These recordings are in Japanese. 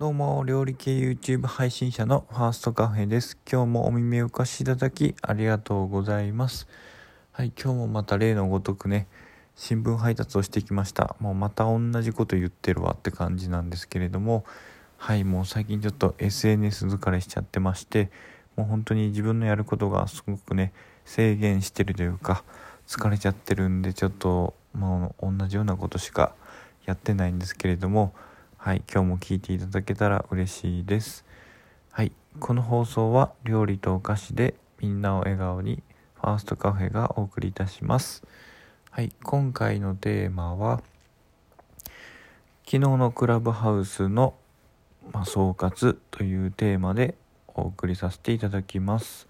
どうも、料理系 YouTube 配信者のファーストカフェです。今日もお耳をお貸しいただきありがとうございます。はい、今日もまた例のごとくね、新聞配達をしてきました。もうまた同じこと言ってるわって感じなんですけれども、はい、もう最近ちょっと SNS 疲れしちゃってまして、もう本当に自分のやることがすごくね、制限してるというか、疲れちゃってるんで、ちょっともう同じようなことしかやってないんですけれども、はい、今日も聞いていただけたら嬉しいです。はい、この放送は料理とお菓子でみんなを笑顔にファーストカフェがお送りいたします。はい、今回のテーマは昨日のクラブハウスの、まあ、総括というテーマでお送りさせていただきます。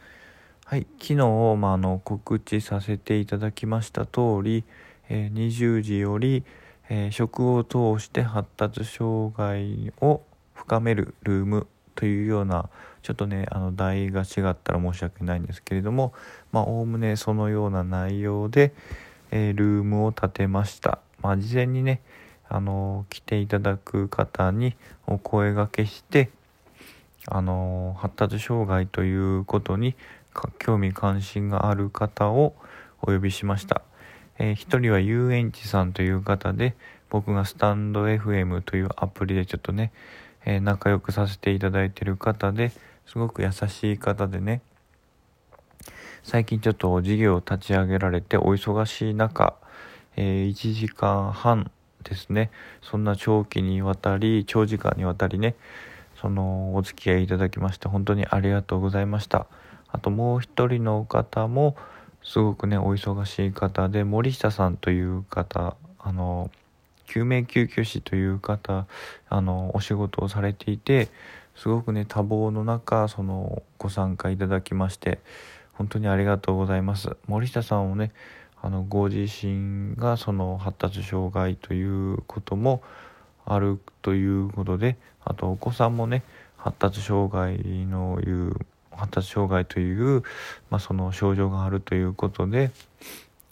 はい、昨日、まあ、あの告知させていただきました通り、えー20時より、えー食を通して発達障害を深めるルームというようなちょっとねあの題が違ったら申し訳ないんですけれどもまあおおむねそのような内容で、えールームを建てました。まあ、事前にねあの来ていただく方にお声がけしてあの発達障害ということに興味関心がある方をお呼びしました。えー一人は遊園地さんという方で僕がスタンド FM というアプリでちょっとね、えー仲良くさせていただいてる方ですごく優しい方でね最近ちょっと事業を立ち上げられてお忙しい中、えー1時間半ですねそんな長期にわたり長時間にわたりねそのお付き合いいただきまして本当にありがとうございました。あともう一人の方もすごくねお忙しい方で森下さんという方あの救命救急士という方あのお仕事をされていてすごくね多忙の中そのご参加いただきまして本当にありがとうございます。森下さんをねあのご自身がその発達障害ということもあるということであとお子さんもね発達障害のいう発達障害という、まあ、その症状があるということで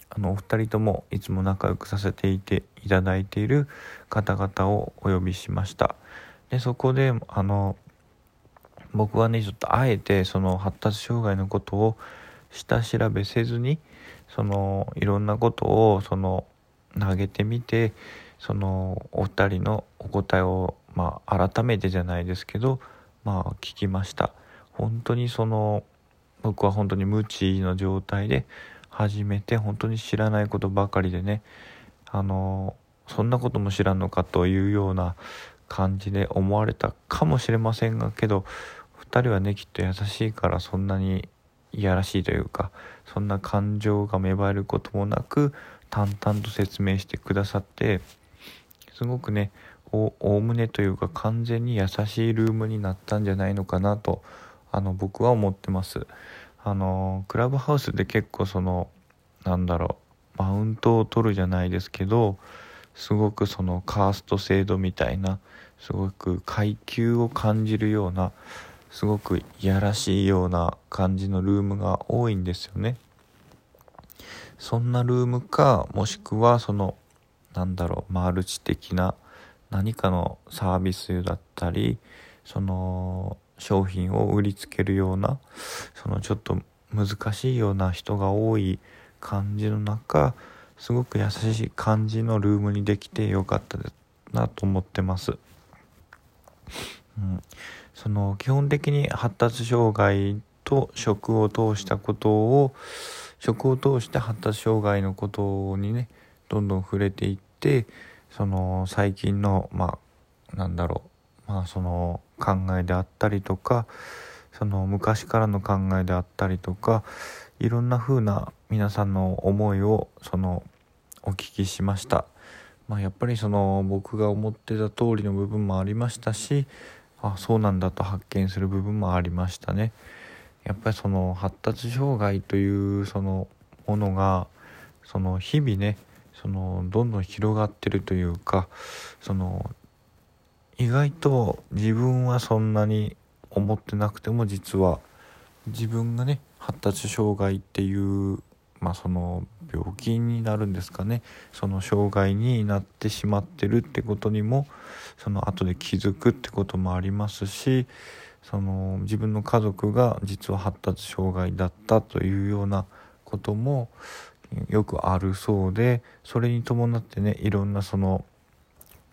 あのお二人ともいつも仲良くさせていていただいている方々をお呼びしました。でそこであの僕はねちょっとあえてその発達障害のことを下調べせずにそのいろんなことをその投げてみてそのお二人のお答えをまあ改めてじゃないですけどまあ聞きました。本当にその僕は本当に無知の状態で始めて本当に知らないことばかりでねあのそんなことも知らんのかというような感じで思われたかもしれませんがけど2人はねきっと優しいからそんなにいやらしいというかそんな感情が芽生えることもなく淡々と説明してくださってすごくねおおむねというか完全に優しいルームになったんじゃないのかなとあの僕は思ってます。あのクラブハウスで結構そのなんだろうマウントを取るじゃないですけどすごくそのカースト制度みたいなすごく階級を感じるようなすごくいやらしいような感じのルームが多いんですよね。そんなルームかもしくはそのなんだろうマルチ的な何かのサービスだったりその商品を売りつけるようなそのちょっと難しいような人が多い感じの中すごく優しい感じのルームにできてよかったですなと思ってます。うん、その基本的に発達障害と食を通したことを食を通して発達障害のことにねどんどん触れていってその最近のまあなんだろうまあその考えであったりとかその昔からの考えであったりとかいろんな風な皆さんの思いをそのお聞きしました。まあ、やっぱりその僕が思ってた通りの部分もありましたしあそうなんだと発見する部分もありましたね。やっぱりその発達障害というそのものがその日々ねそのどんどん広がってるというかその意外と自分はそんなに思ってなくても実は自分がね発達障害っていうまあその病気になるんですかね。その障害になってしまってるってことにもその後で気づくってこともありますしその自分の家族が実は発達障害だったというようなこともよくあるそうでそれに伴ってねいろんなその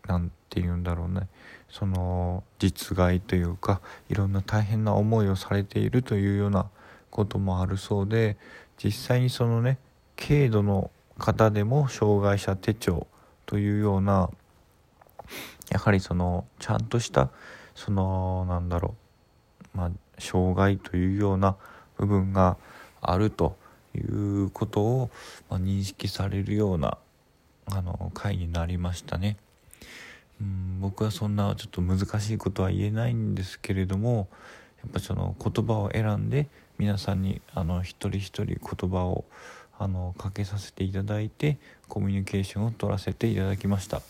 何て言うんだろうね。その実害というかいろんな大変な思いをされているというようなこともあるそうで実際にそのね軽度の方でも障害者手帳というようなやはりそのちゃんとしたそのなんだろうまあ障害というような部分があるということを、ま、認識されるようなあの回になりましたね。うん僕はそんなちょっと難しいことは言えないんですけれどもやっぱその言葉を選んで皆さんにあの一人一人言葉をあのかけさせていただいてコミュニケーションを取らせていただきました。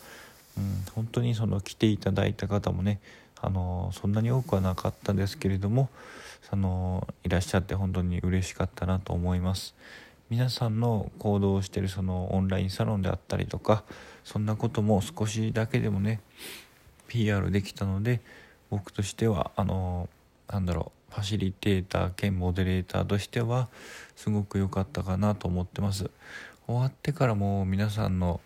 うん、本当にその来ていただいた方もねあのそんなに多くはなかったですけれどもそのいらっしゃって本当に嬉しかったなと思います皆さんの行動をしてるそのオンラインサロンであったりとかそんなことも少しだけでもね PR できたので僕としてはあのなんだろうファシリテーター兼モデレーターとしてはすごく良かったかなと思ってます。終わってからも皆さんの、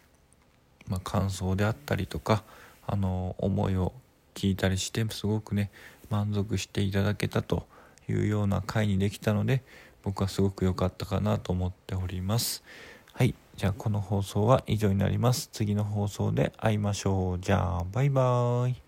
まあ、感想であったりとかあの思いを聞いたりしてすごくね満足していただけたというような回にできたので僕はすごく良かったかなと思っております。はい。じゃあこの放送は以上になります。次の放送で会いましょう。じゃあバイバーイ。